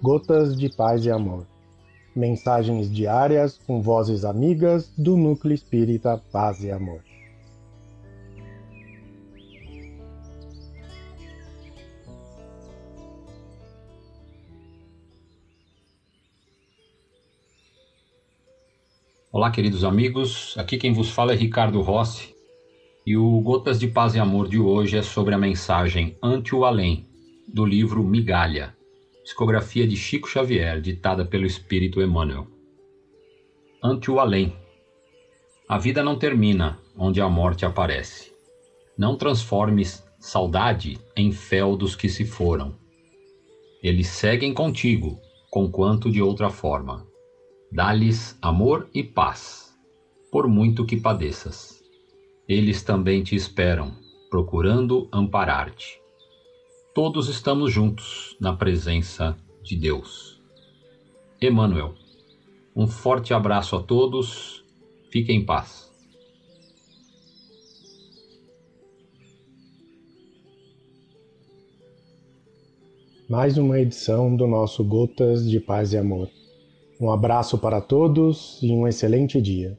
Gotas de Paz e Amor. Mensagens diárias com vozes amigas do Núcleo Espírita Paz e Amor. Olá, queridos amigos. Aqui quem vos fala é Ricardo Rossi. E o Gotas de Paz e Amor de hoje é sobre a mensagem Ante o Além, do livro Migalha, psicografia de Chico Xavier, ditada pelo Espírito Emmanuel. Ante o além. A vida não termina onde a morte aparece. Não transformes saudade em fel dos que se foram. Eles seguem contigo, conquanto de outra forma. Dá-lhes amor e paz, por muito que padeças. Eles também te esperam, procurando amparar-te todos estamos juntos na presença de Deus. Emmanuel, um forte abraço a todos, fiquem em paz. Mais uma edição do nosso Gotas de Paz e Amor. Um abraço para todos e um excelente dia.